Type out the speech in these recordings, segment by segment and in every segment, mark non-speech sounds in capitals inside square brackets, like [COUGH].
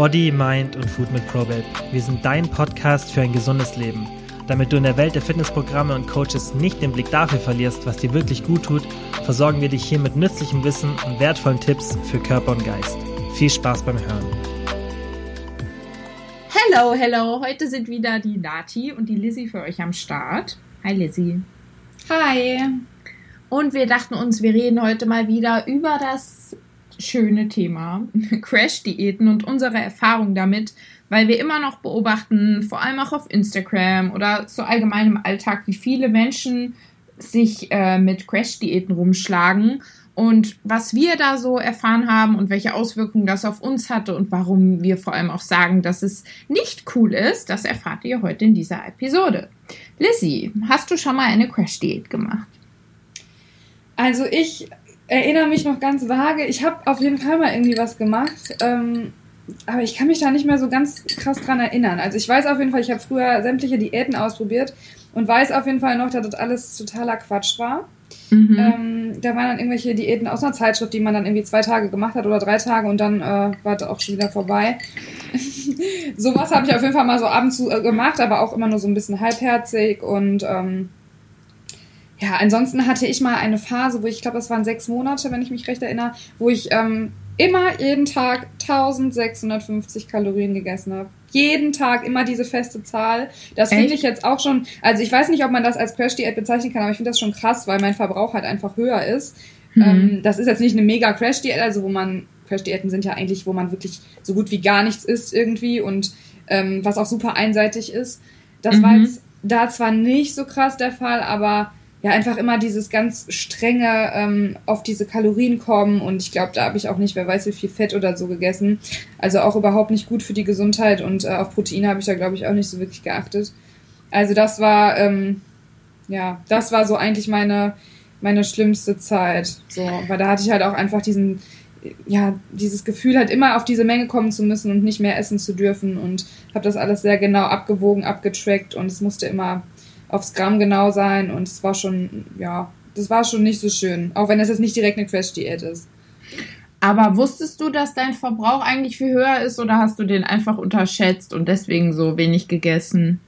Body, Mind und Food mit Probate. Wir sind dein Podcast für ein gesundes Leben. Damit du in der Welt der Fitnessprogramme und Coaches nicht den Blick dafür verlierst, was dir wirklich gut tut, versorgen wir dich hier mit nützlichem Wissen und wertvollen Tipps für Körper und Geist. Viel Spaß beim Hören. Hello, hello. Heute sind wieder die Nati und die Lizzie für euch am Start. Hi Lizzie. Hi. Und wir dachten uns, wir reden heute mal wieder über das schöne Thema [LAUGHS] Crash-Diäten und unsere Erfahrung damit, weil wir immer noch beobachten, vor allem auch auf Instagram oder so allgemein im Alltag, wie viele Menschen sich äh, mit Crash-Diäten rumschlagen und was wir da so erfahren haben und welche Auswirkungen das auf uns hatte und warum wir vor allem auch sagen, dass es nicht cool ist, das erfahrt ihr heute in dieser Episode. Lizzie, hast du schon mal eine Crash-Diät gemacht? Also ich erinnere mich noch ganz vage. Ich habe auf jeden Fall mal irgendwie was gemacht. Ähm, aber ich kann mich da nicht mehr so ganz krass dran erinnern. Also ich weiß auf jeden Fall, ich habe früher sämtliche Diäten ausprobiert und weiß auf jeden Fall noch, dass das alles totaler Quatsch war. Mhm. Ähm, da waren dann irgendwelche Diäten aus einer Zeitschrift, die man dann irgendwie zwei Tage gemacht hat oder drei Tage und dann äh, war das auch schon wieder vorbei. [LAUGHS] Sowas habe ich auf jeden Fall mal so ab und zu äh, gemacht, aber auch immer nur so ein bisschen halbherzig und ähm, ja, ansonsten hatte ich mal eine Phase, wo ich glaube, das waren sechs Monate, wenn ich mich recht erinnere, wo ich ähm, immer jeden Tag 1650 Kalorien gegessen habe. Jeden Tag immer diese feste Zahl. Das finde ich jetzt auch schon, also ich weiß nicht, ob man das als Crash-Diät bezeichnen kann, aber ich finde das schon krass, weil mein Verbrauch halt einfach höher ist. Mhm. Ähm, das ist jetzt nicht eine mega Crash-Diät, also wo man, Crash-Diäten sind ja eigentlich, wo man wirklich so gut wie gar nichts isst irgendwie und ähm, was auch super einseitig ist. Das mhm. war jetzt da zwar nicht so krass der Fall, aber ja einfach immer dieses ganz strenge ähm, auf diese Kalorien kommen. Und ich glaube, da habe ich auch nicht, wer weiß wie viel Fett oder so gegessen. Also auch überhaupt nicht gut für die Gesundheit. Und äh, auf Proteine habe ich da glaube ich auch nicht so wirklich geachtet. Also das war ähm, ja, das war so eigentlich meine meine schlimmste Zeit, so, weil da hatte ich halt auch einfach diesen ja, dieses Gefühl halt immer auf diese Menge kommen zu müssen und nicht mehr essen zu dürfen. Und habe das alles sehr genau abgewogen, abgetrackt. Und es musste immer aufs Gramm genau sein und es war schon, ja, das war schon nicht so schön, auch wenn es jetzt nicht direkt eine Crash-Diät ist. Aber wusstest du, dass dein Verbrauch eigentlich viel höher ist oder hast du den einfach unterschätzt und deswegen so wenig gegessen?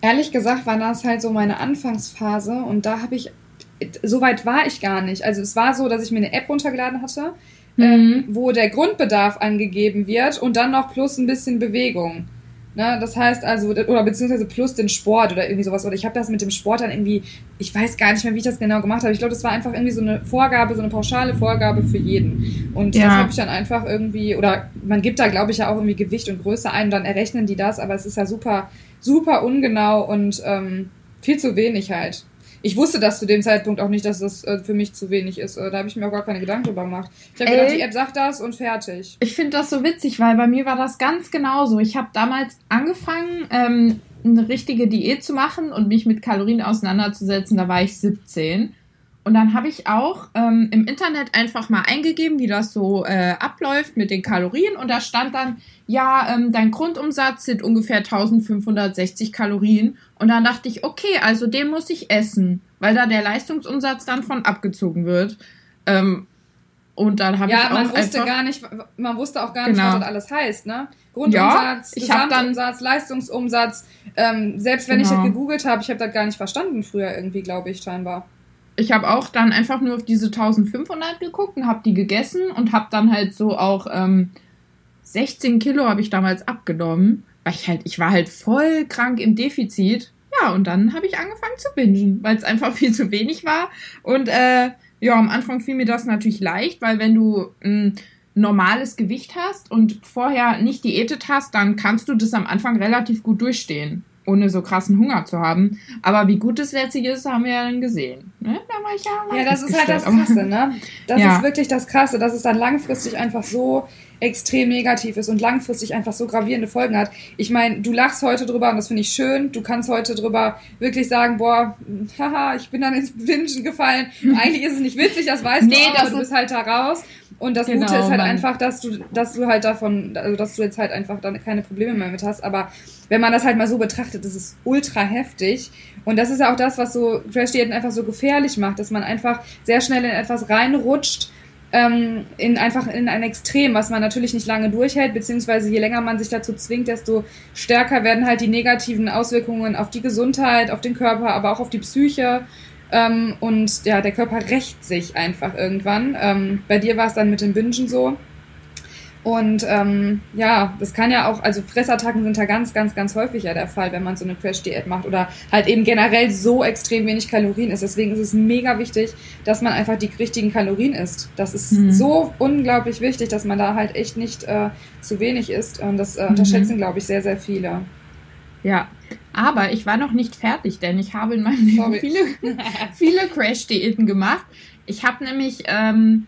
Ehrlich gesagt war das halt so meine Anfangsphase und da habe ich, so weit war ich gar nicht. Also es war so, dass ich mir eine App runtergeladen hatte, mhm. ähm, wo der Grundbedarf angegeben wird und dann noch plus ein bisschen Bewegung. Ne, das heißt also, oder beziehungsweise plus den Sport oder irgendwie sowas. Oder ich habe das mit dem Sport dann irgendwie, ich weiß gar nicht mehr, wie ich das genau gemacht habe. Ich glaube, das war einfach irgendwie so eine Vorgabe, so eine pauschale Vorgabe für jeden. Und ja. das habe ich dann einfach irgendwie, oder man gibt da, glaube ich, ja auch irgendwie Gewicht und Größe ein, dann errechnen die das, aber es ist ja super, super ungenau und ähm, viel zu wenig halt ich wusste das zu dem Zeitpunkt auch nicht, dass das äh, für mich zu wenig ist. Äh, da habe ich mir auch gar keine Gedanken drüber gemacht. Ich habe gedacht, die App sagt das und fertig. Ich finde das so witzig, weil bei mir war das ganz genauso. Ich habe damals angefangen, ähm, eine richtige Diät zu machen und mich mit Kalorien auseinanderzusetzen. Da war ich 17. Und dann habe ich auch ähm, im Internet einfach mal eingegeben, wie das so äh, abläuft mit den Kalorien. Und da stand dann, ja, ähm, dein Grundumsatz sind ungefähr 1560 Kalorien. Und dann dachte ich, okay, also den muss ich essen, weil da der Leistungsumsatz dann von abgezogen wird. Ähm, und dann habe ja, ich auch man wusste einfach, gar nicht, man wusste auch gar nicht, genau. was das alles heißt, ne? Grundumsatz, ja, Gesamtumsatz, dann, Leistungsumsatz. Ähm, selbst wenn genau. ich das gegoogelt habe, ich habe das gar nicht verstanden früher irgendwie, glaube ich, scheinbar ich habe auch dann einfach nur auf diese 1500 geguckt und habe die gegessen und habe dann halt so auch ähm, 16 Kilo habe ich damals abgenommen, weil ich halt, ich war halt voll krank im Defizit. Ja, und dann habe ich angefangen zu bingen, weil es einfach [LAUGHS] viel zu wenig war. Und äh, ja, am Anfang fiel mir das natürlich leicht, weil wenn du ein normales Gewicht hast und vorher nicht diätet hast, dann kannst du das am Anfang relativ gut durchstehen ohne so krassen Hunger zu haben. Aber wie gut es letztlich ist, haben wir ja dann gesehen. Ne? Da war ich ja Ja, das ist halt das Krasse, ne? Das [LAUGHS] ja. ist wirklich das Krasse, dass es dann langfristig einfach so extrem negativ ist und langfristig einfach so gravierende Folgen hat. Ich meine, du lachst heute drüber und das finde ich schön. Du kannst heute drüber wirklich sagen, boah, [LAUGHS] haha, ich bin dann ins Wünschen gefallen. [LAUGHS] Eigentlich ist es nicht witzig, das weißt nee, du, auch, aber du bist halt da raus. Und das genau, Gute ist halt Mann. einfach, dass du, dass du halt davon, also dass du jetzt halt einfach dann keine Probleme mehr mit hast. Aber wenn man das halt mal so betrachtet, das ist ultra heftig. Und das ist ja auch das, was so Crash-Diäten einfach so gefährlich macht, dass man einfach sehr schnell in etwas reinrutscht, ähm, in einfach in ein Extrem, was man natürlich nicht lange durchhält, beziehungsweise je länger man sich dazu zwingt, desto stärker werden halt die negativen Auswirkungen auf die Gesundheit, auf den Körper, aber auch auf die Psyche. Ähm, und ja, der Körper rächt sich einfach irgendwann. Ähm, bei dir war es dann mit dem Bingen so. Und ähm, ja, das kann ja auch, also Fressattacken sind ja ganz, ganz, ganz häufig ja der Fall, wenn man so eine Crash-Diät macht oder halt eben generell so extrem wenig Kalorien ist. Deswegen ist es mega wichtig, dass man einfach die richtigen Kalorien isst. Das ist mhm. so unglaublich wichtig, dass man da halt echt nicht äh, zu wenig isst. Und das äh, unterschätzen, mhm. glaube ich, sehr, sehr viele. Ja, aber ich war noch nicht fertig, denn ich habe in meinem Leben viele, [LAUGHS] viele Crash-Diäten gemacht. Ich habe nämlich ähm,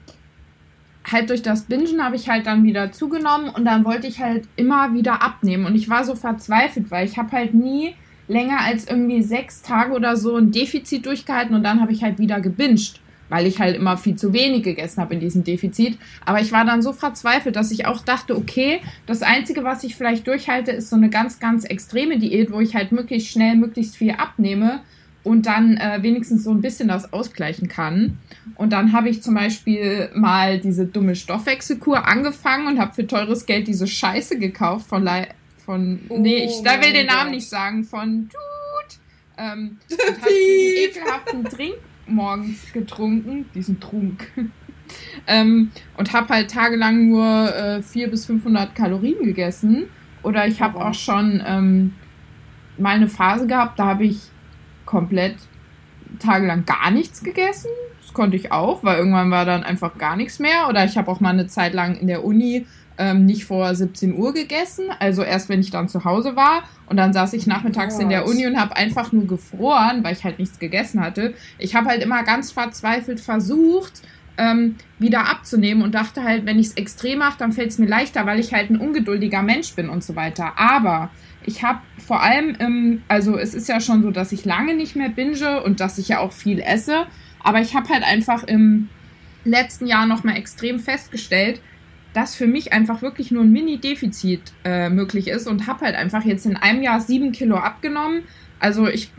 halt durch das Bingen habe ich halt dann wieder zugenommen und dann wollte ich halt immer wieder abnehmen. Und ich war so verzweifelt, weil ich habe halt nie länger als irgendwie sechs Tage oder so ein Defizit durchgehalten und dann habe ich halt wieder gebinged, weil ich halt immer viel zu wenig gegessen habe in diesem Defizit. Aber ich war dann so verzweifelt, dass ich auch dachte, okay, das Einzige, was ich vielleicht durchhalte, ist so eine ganz, ganz extreme Diät, wo ich halt möglichst schnell möglichst viel abnehme und dann äh, wenigstens so ein bisschen das ausgleichen kann. Und dann habe ich zum Beispiel mal diese dumme Stoffwechselkur angefangen und habe für teures Geld diese Scheiße gekauft von, Le von oh, nee, ich da will den Namen nicht sagen, von Tut. Ähm, [LAUGHS] und habe diesen ekelhaften Trink morgens getrunken, diesen Trunk. [LAUGHS] ähm, und habe halt tagelang nur äh, 400 bis 500 Kalorien gegessen. Oder ich habe auch schon ähm, mal eine Phase gehabt, da habe ich komplett tagelang gar nichts gegessen. Das konnte ich auch, weil irgendwann war dann einfach gar nichts mehr. Oder ich habe auch mal eine Zeit lang in der Uni ähm, nicht vor 17 Uhr gegessen. Also erst wenn ich dann zu Hause war. Und dann saß ich nachmittags oh in der Uni und habe einfach nur gefroren, weil ich halt nichts gegessen hatte. Ich habe halt immer ganz verzweifelt versucht, ähm, wieder abzunehmen und dachte halt, wenn ich es extrem mache, dann fällt es mir leichter, weil ich halt ein ungeduldiger Mensch bin und so weiter. Aber ich habe vor allem, im, also es ist ja schon so, dass ich lange nicht mehr binge und dass ich ja auch viel esse, aber ich habe halt einfach im letzten Jahr nochmal extrem festgestellt, dass für mich einfach wirklich nur ein Mini-Defizit äh, möglich ist und habe halt einfach jetzt in einem Jahr sieben Kilo abgenommen. Also ich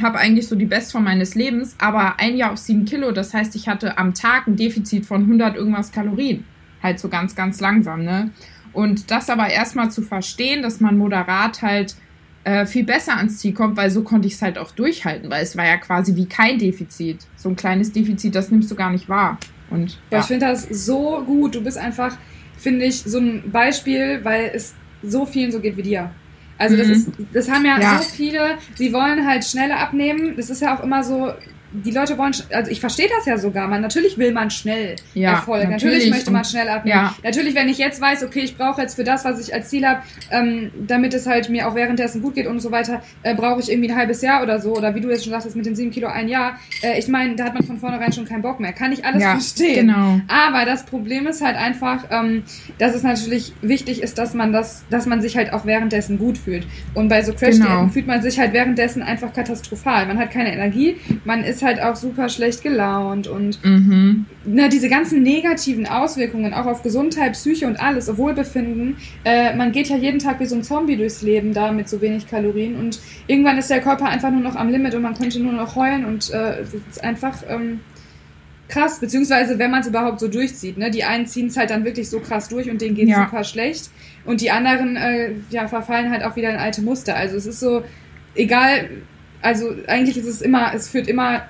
habe eigentlich so die Bestform meines Lebens, aber ein Jahr auf sieben Kilo, das heißt, ich hatte am Tag ein Defizit von 100 irgendwas Kalorien. Halt so ganz, ganz langsam, ne? Und das aber erstmal zu verstehen, dass man moderat halt äh, viel besser ans Ziel kommt, weil so konnte ich es halt auch durchhalten, weil es war ja quasi wie kein Defizit. So ein kleines Defizit, das nimmst du gar nicht wahr. Und ja. ich finde das so gut. Du bist einfach, finde ich, so ein Beispiel, weil es so vielen so geht wie dir. Also das mhm. ist, das haben ja, ja, so viele, sie wollen halt schneller abnehmen. Das ist ja auch immer so, die Leute wollen, also ich verstehe das ja sogar, man, natürlich will man schnell ja, Erfolg, natürlich, natürlich möchte man schnell abnehmen. Ja. Natürlich, wenn ich jetzt weiß, okay, ich brauche jetzt für das, was ich als Ziel habe, ähm, damit es halt mir auch währenddessen gut geht und so weiter, äh, brauche ich irgendwie ein halbes Jahr oder so, oder wie du jetzt schon sagtest, mit den sieben Kilo ein Jahr. Äh, ich meine, da hat man von vornherein schon keinen Bock mehr. Kann ich alles ja, verstehen. Genau. Aber das Problem ist halt einfach, ähm, dass es natürlich wichtig ist, dass man das, dass man sich halt auch währenddessen gut fühlt. Und bei so crash genau. fühlt man sich halt währenddessen einfach katastrophal. Man hat keine Energie, man ist halt auch super schlecht gelaunt und mhm. na, diese ganzen negativen Auswirkungen auch auf Gesundheit, Psyche und alles, Wohlbefinden. Äh, man geht ja jeden Tag wie so ein Zombie durchs Leben da mit so wenig Kalorien und irgendwann ist der Körper einfach nur noch am Limit und man könnte nur noch heulen und äh, es ist einfach ähm, krass, beziehungsweise wenn man es überhaupt so durchzieht. Ne? Die einen ziehen es halt dann wirklich so krass durch und denen geht ja. super schlecht und die anderen äh, ja, verfallen halt auch wieder in alte Muster. Also es ist so, egal, also eigentlich ist es immer, es führt immer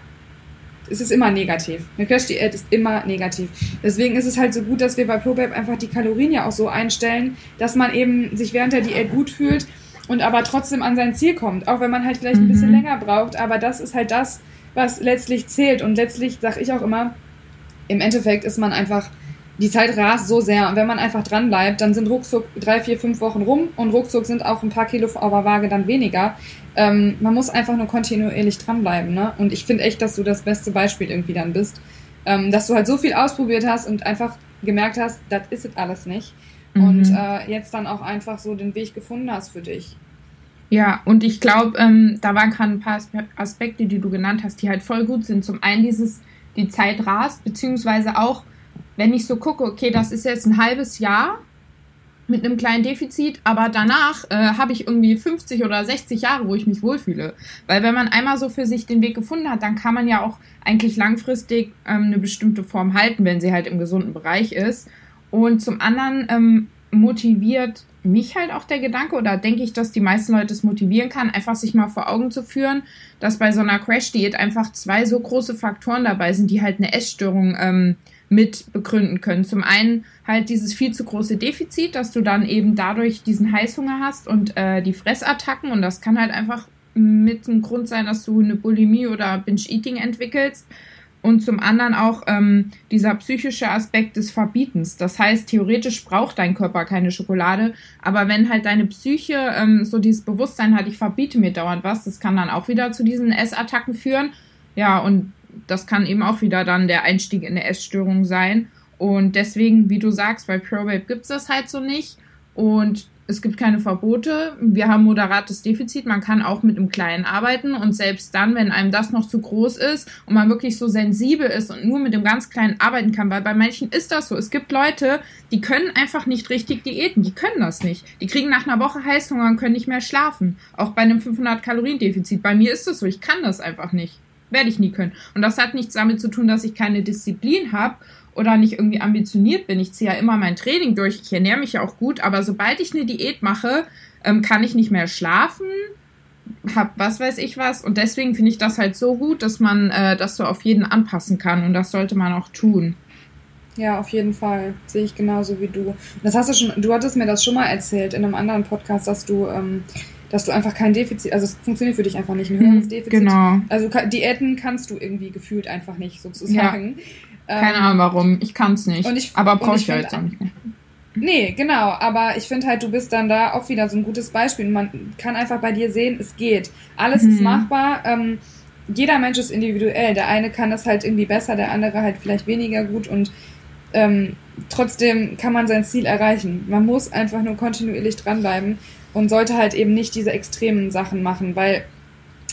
es ist immer negativ. Eine Crash-Diät ist immer negativ. Deswegen ist es halt so gut, dass wir bei ProBab einfach die Kalorien ja auch so einstellen, dass man eben sich während der Diät gut fühlt und aber trotzdem an sein Ziel kommt. Auch wenn man halt vielleicht ein bisschen mhm. länger braucht. Aber das ist halt das, was letztlich zählt. Und letztlich sage ich auch immer, im Endeffekt ist man einfach die Zeit rast so sehr und wenn man einfach dran bleibt, dann sind ruckzuck drei, vier, fünf Wochen rum und ruckzuck sind auch ein paar Kilo auf der Waage dann weniger. Ähm, man muss einfach nur kontinuierlich dranbleiben, ne? Und ich finde echt, dass du das beste Beispiel irgendwie dann bist, ähm, dass du halt so viel ausprobiert hast und einfach gemerkt hast, das ist es alles nicht. Mhm. Und äh, jetzt dann auch einfach so den Weg gefunden hast für dich. Ja, und ich glaube, ähm, da waren gerade ein paar Aspekte, die du genannt hast, die halt voll gut sind. Zum einen dieses, die Zeit rast, beziehungsweise auch wenn ich so gucke, okay, das ist jetzt ein halbes Jahr mit einem kleinen Defizit, aber danach äh, habe ich irgendwie 50 oder 60 Jahre, wo ich mich wohlfühle. Weil wenn man einmal so für sich den Weg gefunden hat, dann kann man ja auch eigentlich langfristig ähm, eine bestimmte Form halten, wenn sie halt im gesunden Bereich ist. Und zum anderen ähm, motiviert mich halt auch der Gedanke oder denke ich, dass die meisten Leute es motivieren kann, einfach sich mal vor Augen zu führen, dass bei so einer Crash-Diät einfach zwei so große Faktoren dabei sind, die halt eine Essstörung ähm, mit begründen können. Zum einen halt dieses viel zu große Defizit, dass du dann eben dadurch diesen Heißhunger hast und äh, die Fressattacken und das kann halt einfach mit dem Grund sein, dass du eine Bulimie oder Binge-Eating entwickelst. Und zum anderen auch ähm, dieser psychische Aspekt des Verbietens. Das heißt, theoretisch braucht dein Körper keine Schokolade, aber wenn halt deine Psyche ähm, so dieses Bewusstsein hat, ich verbiete mir dauernd was, das kann dann auch wieder zu diesen Essattacken führen. Ja, und das kann eben auch wieder dann der Einstieg in eine Essstörung sein. Und deswegen, wie du sagst, bei ProBabe gibt es das halt so nicht. Und es gibt keine Verbote. Wir haben moderates Defizit. Man kann auch mit einem Kleinen arbeiten. Und selbst dann, wenn einem das noch zu groß ist und man wirklich so sensibel ist und nur mit dem ganz Kleinen arbeiten kann, weil bei manchen ist das so. Es gibt Leute, die können einfach nicht richtig diäten. Die können das nicht. Die kriegen nach einer Woche Heißhunger und können nicht mehr schlafen. Auch bei einem 500 Kalorien Defizit. Bei mir ist das so. Ich kann das einfach nicht. Werde ich nie können. Und das hat nichts damit zu tun, dass ich keine Disziplin habe oder nicht irgendwie ambitioniert bin. Ich ziehe ja immer mein Training durch. Ich ernähre mich ja auch gut. Aber sobald ich eine Diät mache, ähm, kann ich nicht mehr schlafen, hab was weiß ich was. Und deswegen finde ich das halt so gut, dass man äh, das so auf jeden anpassen kann. Und das sollte man auch tun. Ja, auf jeden Fall. Sehe ich genauso wie du. Das hast du schon, du hattest mir das schon mal erzählt in einem anderen Podcast, dass du ähm, dass du einfach kein Defizit, also es funktioniert für dich einfach nicht, ein höheres hm, Defizit. Genau. Also Diäten kannst du irgendwie gefühlt einfach nicht, sozusagen. Ja. Keine Ahnung warum, ich kann es nicht. Ich, aber brauche ich, ja jetzt auch nicht mehr. Nee, genau, aber ich finde halt, du bist dann da auch wieder so ein gutes Beispiel. Man kann einfach bei dir sehen, es geht. Alles mhm. ist machbar. Ähm, jeder Mensch ist individuell. Der eine kann das halt irgendwie besser, der andere halt vielleicht weniger gut und ähm, trotzdem kann man sein Ziel erreichen. Man muss einfach nur kontinuierlich dranbleiben und sollte halt eben nicht diese extremen Sachen machen, weil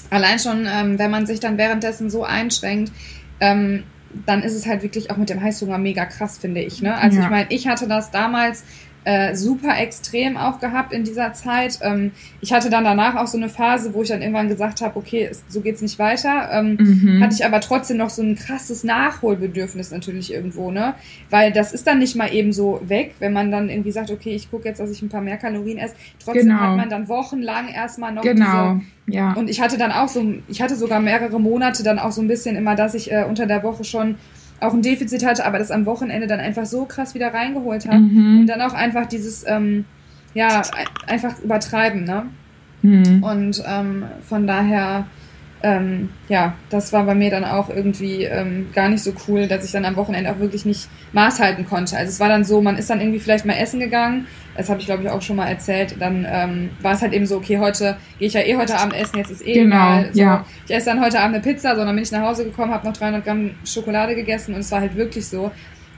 allein schon, ähm, wenn man sich dann währenddessen so einschränkt, ähm, dann ist es halt wirklich auch mit dem Heißhunger mega krass, finde ich. Ne? Also ja. ich meine, ich hatte das damals äh, super extrem auch gehabt in dieser Zeit. Ähm, ich hatte dann danach auch so eine Phase, wo ich dann irgendwann gesagt habe, okay, es, so geht's nicht weiter. Ähm, mhm. Hatte ich aber trotzdem noch so ein krasses Nachholbedürfnis natürlich irgendwo, ne? Weil das ist dann nicht mal eben so weg, wenn man dann irgendwie sagt, okay, ich gucke jetzt, dass ich ein paar mehr Kalorien esse. Trotzdem genau. hat man dann wochenlang erstmal noch genau. diese ja. Und ich hatte dann auch so, ich hatte sogar mehrere Monate dann auch so ein bisschen immer, dass ich äh, unter der Woche schon auch ein Defizit hatte, aber das am Wochenende dann einfach so krass wieder reingeholt hat. Mhm. Und dann auch einfach dieses, ähm, ja, einfach übertreiben, ne? Mhm. Und ähm, von daher ähm, ja, das war bei mir dann auch irgendwie ähm, gar nicht so cool, dass ich dann am Wochenende auch wirklich nicht Maß halten konnte. Also es war dann so, man ist dann irgendwie vielleicht mal essen gegangen, das habe ich glaube ich auch schon mal erzählt, dann ähm, war es halt eben so, okay, heute gehe ich ja eh heute Abend essen, jetzt ist eh genau, egal. So, ja. Ich esse dann heute Abend eine Pizza, sondern bin ich nach Hause gekommen, habe noch 300 Gramm Schokolade gegessen und es war halt wirklich so,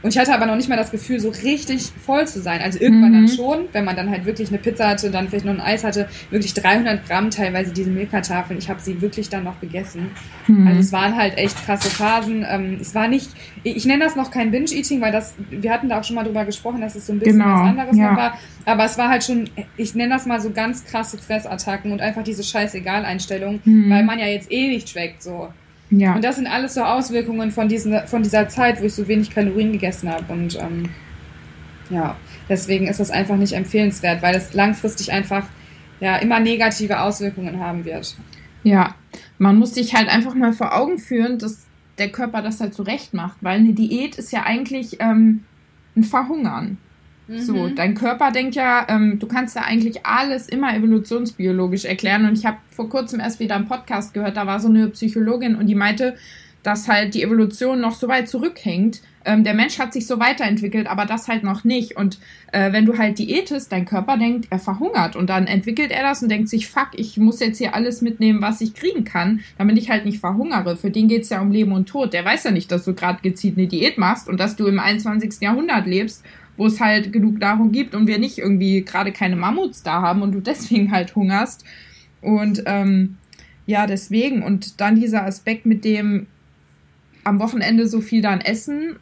und ich hatte aber noch nicht mal das Gefühl, so richtig voll zu sein. Also irgendwann mhm. dann schon, wenn man dann halt wirklich eine Pizza hatte, dann vielleicht noch ein Eis hatte, wirklich 300 Gramm teilweise diese Milka-Tafeln. Ich habe sie wirklich dann noch gegessen. Mhm. Also es waren halt echt krasse Phasen. Ähm, es war nicht, ich nenne das noch kein Binge-Eating, weil das, wir hatten da auch schon mal drüber gesprochen, dass es so ein bisschen genau. was anderes ja. war. Aber es war halt schon, ich nenne das mal so ganz krasse Fressattacken und einfach diese Scheißegal-Einstellung, mhm. weil man ja jetzt eh nicht schmeckt so. Ja. Und das sind alles so Auswirkungen von, diesen, von dieser Zeit, wo ich so wenig Kalorien gegessen habe. Und ähm, ja, deswegen ist das einfach nicht empfehlenswert, weil es langfristig einfach ja immer negative Auswirkungen haben wird. Ja, man muss sich halt einfach mal vor Augen führen, dass der Körper das halt so recht macht, weil eine Diät ist ja eigentlich ähm, ein Verhungern. So, mhm. dein Körper denkt ja, ähm, du kannst ja eigentlich alles immer evolutionsbiologisch erklären. Und ich habe vor kurzem erst wieder einen Podcast gehört, da war so eine Psychologin und die meinte, dass halt die Evolution noch so weit zurückhängt. Ähm, der Mensch hat sich so weiterentwickelt, aber das halt noch nicht. Und äh, wenn du halt diätest, dein Körper denkt, er verhungert und dann entwickelt er das und denkt sich, fuck, ich muss jetzt hier alles mitnehmen, was ich kriegen kann, damit ich halt nicht verhungere. Für den geht's ja um Leben und Tod. Der weiß ja nicht, dass du gerade gezielt eine Diät machst und dass du im 21. Jahrhundert lebst wo es halt genug Nahrung gibt und wir nicht irgendwie gerade keine Mammuts da haben und du deswegen halt hungerst. Und ähm, ja, deswegen. Und dann dieser Aspekt mit dem am Wochenende so viel dann essen,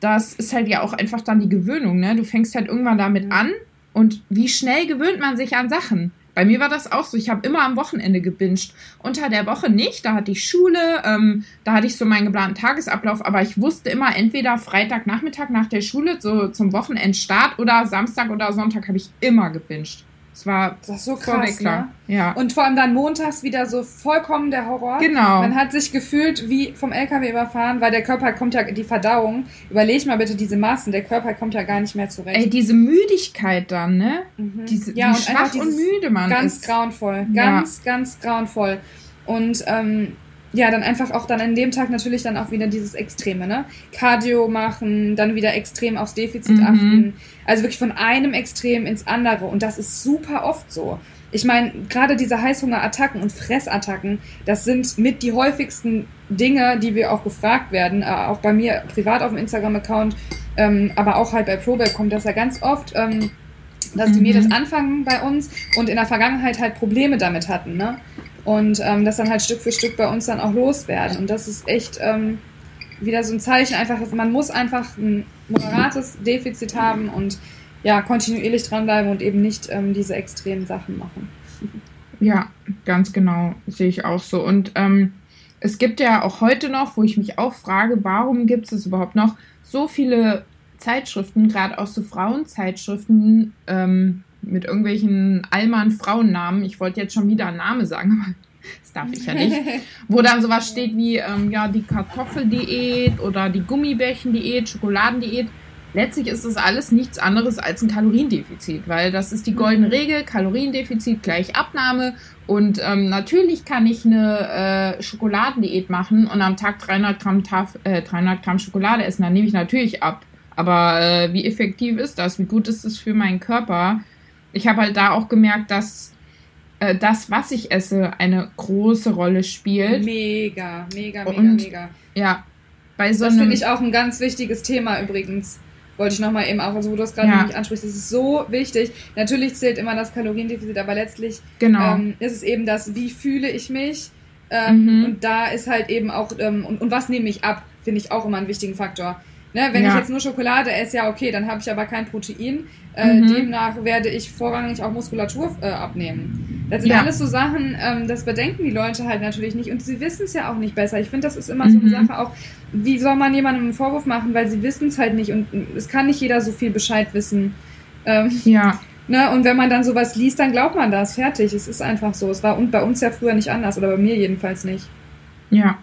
das ist halt ja auch einfach dann die Gewöhnung, ne? Du fängst halt irgendwann damit an Und wie schnell gewöhnt man sich an Sachen? Bei mir war das auch so. Ich habe immer am Wochenende gebinged. Unter der Woche nicht. Da hatte ich Schule, ähm, da hatte ich so meinen geplanten Tagesablauf. Aber ich wusste immer, entweder Freitagnachmittag nach der Schule, so zum Wochenendstart, oder Samstag oder Sonntag habe ich immer gebinged. Es war das so krass, ne? Ja. Und vor allem dann montags wieder so vollkommen der Horror. Genau. Man hat sich gefühlt wie vom LKW überfahren, weil der Körper kommt ja, die Verdauung, überleg mal bitte diese Massen, der Körper kommt ja gar nicht mehr zurecht. Ey, diese Müdigkeit dann, ne? Mhm. Diese, ja, und schwach und müde man ganz ist. grauenvoll. Ganz, ja. ganz grauenvoll. Und ähm, ja, dann einfach auch dann an dem Tag natürlich dann auch wieder dieses Extreme, ne? Cardio machen, dann wieder extrem aufs Defizit mhm. achten. Also wirklich von einem Extrem ins andere. Und das ist super oft so. Ich meine, gerade diese Heißhungerattacken und Fressattacken, das sind mit die häufigsten Dinge, die wir auch gefragt werden. Äh, auch bei mir privat auf dem Instagram-Account, ähm, aber auch halt bei ProBack kommt das ja ganz oft. Ähm, dass die Mädels mhm. anfangen bei uns und in der Vergangenheit halt Probleme damit hatten, ne? Und ähm, das dann halt Stück für Stück bei uns dann auch loswerden. Und das ist echt ähm, wieder so ein Zeichen, einfach, dass man muss einfach ein moderates Defizit haben und ja, kontinuierlich dranbleiben und eben nicht ähm, diese extremen Sachen machen. [LAUGHS] Ja, ganz genau, sehe ich auch so. Und ähm, es gibt ja auch heute noch, wo ich mich auch frage, warum gibt es überhaupt noch so viele Zeitschriften, gerade auch so Frauenzeitschriften, ähm, mit irgendwelchen Allmann Frauennamen. Ich wollte jetzt schon wieder einen Namen sagen, [LAUGHS] aber das darf ich ja nicht. [LAUGHS] Wo dann sowas steht wie, ähm, ja, die Kartoffeldiät oder die Gummibärchendiät, Schokoladendiät. Letztlich ist das alles nichts anderes als ein Kaloriendefizit, weil das ist die goldene mhm. Regel, Kaloriendefizit gleich Abnahme. Und ähm, natürlich kann ich eine äh, Schokoladendiät machen und am Tag 300 Gramm, Taf äh, 300 Gramm Schokolade essen, dann nehme ich natürlich ab. Aber äh, wie effektiv ist das? Wie gut ist es für meinen Körper? Ich habe halt da auch gemerkt, dass äh, das, was ich esse, eine große Rolle spielt. Mega, mega, mega, Und, mega. Ja. Bei so das finde ich auch ein ganz wichtiges Thema übrigens. Wollte ich nochmal eben auch, also wo du das gerade ja. nicht ansprichst, das ist so wichtig. Natürlich zählt immer das Kaloriendefizit, aber letztlich genau. ähm, ist es eben das, wie fühle ich mich. Ähm, mhm. Und da ist halt eben auch, ähm, und, und was nehme ich ab, finde ich auch immer einen wichtigen Faktor. Ne, wenn ja. ich jetzt nur Schokolade esse, ja okay, dann habe ich aber kein Protein. Äh, mhm. Demnach werde ich vorrangig auch Muskulatur äh, abnehmen. Das sind ja. alles so Sachen, ähm, das bedenken die Leute halt natürlich nicht und sie wissen es ja auch nicht besser. Ich finde, das ist immer mhm. so eine mhm. Sache auch, wie soll man jemandem einen Vorwurf machen, weil sie wissen es halt nicht und es kann nicht jeder so viel Bescheid wissen. Ähm, ja. Ne, und wenn man dann sowas liest, dann glaubt man das. Fertig. Es ist einfach so. Es war und bei uns ja früher nicht anders oder bei mir jedenfalls nicht. Ja.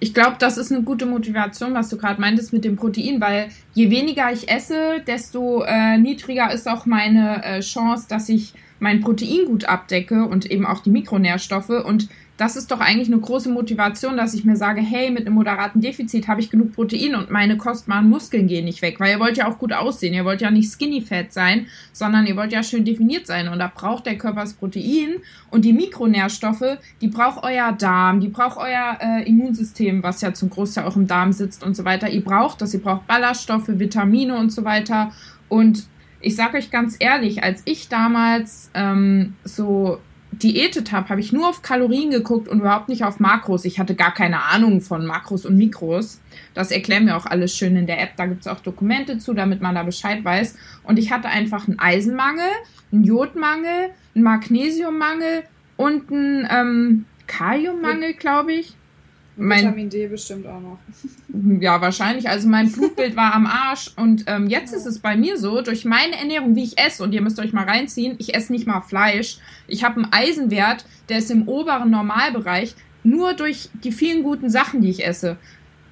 Ich glaube, das ist eine gute Motivation, was du gerade meintest mit dem Protein, weil je weniger ich esse, desto äh, niedriger ist auch meine äh, Chance, dass ich mein Protein gut abdecke und eben auch die Mikronährstoffe. Und das ist doch eigentlich eine große Motivation, dass ich mir sage, hey, mit einem moderaten Defizit habe ich genug Protein und meine kostbaren Muskeln gehen nicht weg, weil ihr wollt ja auch gut aussehen, ihr wollt ja nicht skinny fat sein, sondern ihr wollt ja schön definiert sein. Und da braucht der Körper das Protein und die Mikronährstoffe, die braucht euer Darm, die braucht euer äh, Immunsystem, was ja zum Großteil auch im Darm sitzt und so weiter. Ihr braucht das, ihr braucht Ballaststoffe, Vitamine und so weiter. Und ich sage euch ganz ehrlich, als ich damals ähm, so diätet habe, habe ich nur auf Kalorien geguckt und überhaupt nicht auf Makros. Ich hatte gar keine Ahnung von Makros und Mikros. Das erklären wir auch alles schön in der App. Da gibt es auch Dokumente zu, damit man da Bescheid weiß. Und ich hatte einfach einen Eisenmangel, einen Jodmangel, einen Magnesiummangel und einen ähm, Kaliummangel, glaube ich mein, Vitamin D bestimmt auch noch. Ja, wahrscheinlich. Also mein [LAUGHS] Blutbild war am Arsch und ähm, jetzt ja. ist es bei mir so, durch meine Ernährung, wie ich esse, und ihr müsst euch mal reinziehen, ich esse nicht mal Fleisch. Ich habe einen Eisenwert, der ist im oberen Normalbereich, nur durch die vielen guten Sachen, die ich esse.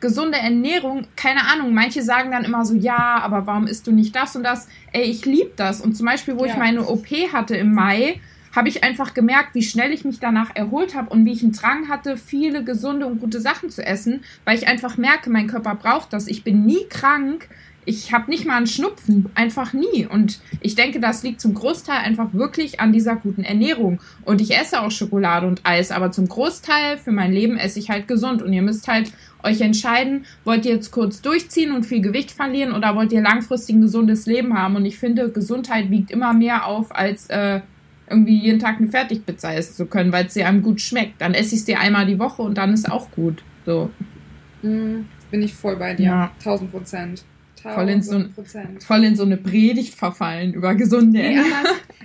Gesunde Ernährung, keine Ahnung, manche sagen dann immer so, ja, aber warum isst du nicht das und das? Ey, ich liebe das. Und zum Beispiel, wo ja. ich meine OP hatte im Mai, habe ich einfach gemerkt, wie schnell ich mich danach erholt habe und wie ich einen Drang hatte, viele gesunde und gute Sachen zu essen, weil ich einfach merke, mein Körper braucht das. Ich bin nie krank. Ich habe nicht mal einen Schnupfen, einfach nie. Und ich denke, das liegt zum Großteil einfach wirklich an dieser guten Ernährung. Und ich esse auch Schokolade und Eis, aber zum Großteil für mein Leben esse ich halt gesund. Und ihr müsst halt euch entscheiden, wollt ihr jetzt kurz durchziehen und viel Gewicht verlieren oder wollt ihr langfristig ein gesundes Leben haben? Und ich finde, Gesundheit wiegt immer mehr auf als äh, irgendwie jeden Tag eine Fertigpizza essen zu können, weil es dir einem gut schmeckt. Dann esse ich es dir einmal die Woche und dann ist auch gut. So. Mhm, bin ich voll bei dir. Ja. 1000 Prozent. voll in, so, 1000%. voll in so eine Predigt verfallen über gesunde Nee,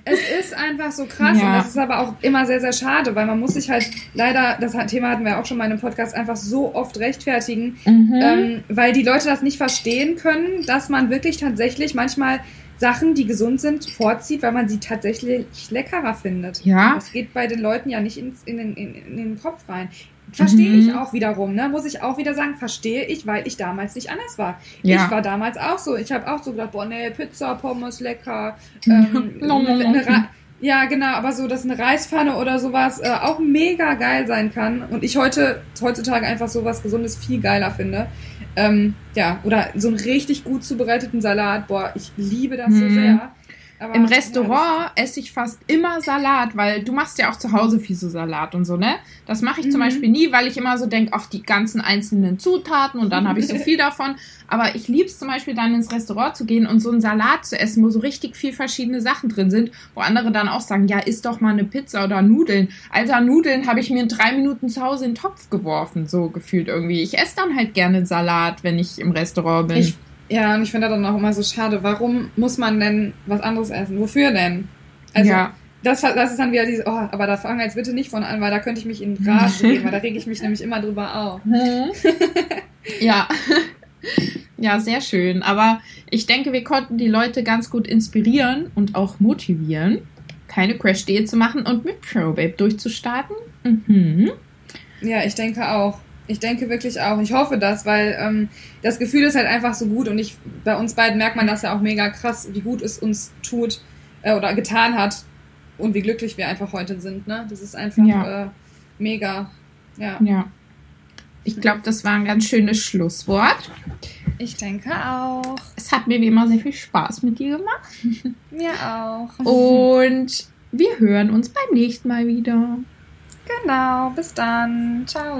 es ist einfach so krass Ja. und das ist aber auch immer sehr, sehr schade, weil man muss sich halt leider, das Thema hatten wir auch schon mal in einem Podcast, einfach so oft rechtfertigen, Mhm. ähm, weil die Leute das nicht verstehen können, dass man wirklich tatsächlich manchmal Sachen, die gesund sind, vorzieht, weil man sie tatsächlich leckerer findet. ja, Das geht bei den Leuten ja nicht ins, in, den, in, in den Kopf rein. Verstehe Mhm. ich auch wiederum, ne? Muss ich auch wieder sagen, verstehe ich, weil ich damals nicht anders war. ja. Ich war damals auch so. Ich habe auch so gedacht, boah, nee, Pizza, Pommes, lecker. [LAUGHS] Ähm, eine, ja, genau, aber so, dass eine Reispfanne oder sowas äh, auch mega geil sein kann. Und ich heute, heutzutage einfach sowas Gesundes viel geiler finde. Ähm, ja, oder so einen richtig gut zubereiteten Salat, boah, ich liebe das so Mhm. sehr. Aber, Im Restaurant esse ich fast immer Salat, weil du machst ja auch zu Hause viel so Salat und so, ne? Das mache ich zum Mhm. Beispiel nie, weil ich immer so denke, ach, die ganzen einzelnen Zutaten und dann habe ich so [LAUGHS] viel davon. Aber ich liebe es zum Beispiel dann ins Restaurant zu gehen und so einen Salat zu essen, wo so richtig viel verschiedene Sachen drin sind, wo andere dann auch sagen, ja, isst doch mal eine Pizza oder Nudeln. Alter, Nudeln habe ich mir in drei Minuten zu Hause in den Topf geworfen, so gefühlt irgendwie. Ich esse dann halt gerne Salat, wenn ich im Restaurant bin. Ich, ja, und ich finde dann auch immer so schade, warum muss man denn was anderes essen? Wofür denn? Also, ja. das, das ist dann wieder diese, oh, aber da fangen wir jetzt bitte nicht von an, weil da könnte ich mich in Rage [LAUGHS] reden, weil da rege ich mich nämlich immer drüber auf. [LAUGHS] ja. Ja, sehr schön. Aber ich denke, wir konnten die Leute ganz gut inspirieren und auch motivieren, keine Crash-Diät zu machen und mit ProBabe durchzustarten. Mhm. Ja, ich denke auch. Ich denke wirklich auch. Ich hoffe das, weil ähm, das Gefühl ist halt einfach so gut und ich bei uns beiden merkt man das ja auch mega krass, wie gut es uns tut äh, oder getan hat und wie glücklich wir einfach heute sind. Ne? Das ist einfach Ja. äh, mega. Ja, Ja. Ich glaube, das war ein ganz schönes Schlusswort. ich denke auch. Es hat mir wie immer sehr viel Spaß mit dir gemacht. [LAUGHS] Mir auch. Und wir hören uns beim nächsten Mal wieder. Genau, bis dann. Ciao.